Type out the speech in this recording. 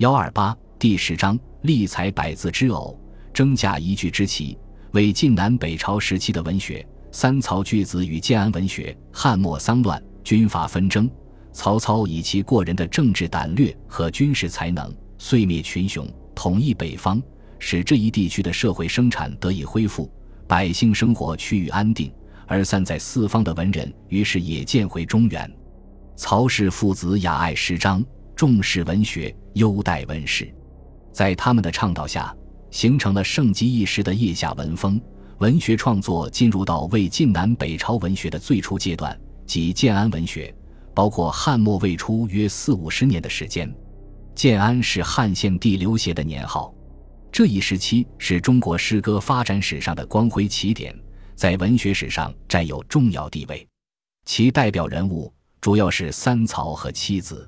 幺二八第十章立才百字之偶，征架一句之奇，为晋南北朝时期的文学。三曹巨子与建安文学。汉末丧乱，军阀纷争，曹操以其过人的政治胆略和军事才能，遂灭群雄，统一北方，使这一地区的社会生产得以恢复，百姓生活趋于安定。而散在四方的文人，于是也渐回中原。曹氏父子雅爱诗章。重视文学，优待文士，在他们的倡导下，形成了盛极一时的腋下文风。文学创作进入到魏晋南北朝文学的最初阶段，即建安文学，包括汉末魏初约四五十年的时间。建安是汉献帝刘协的年号，这一时期是中国诗歌发展史上的光辉起点，在文学史上占有重要地位。其代表人物主要是三曹和七子。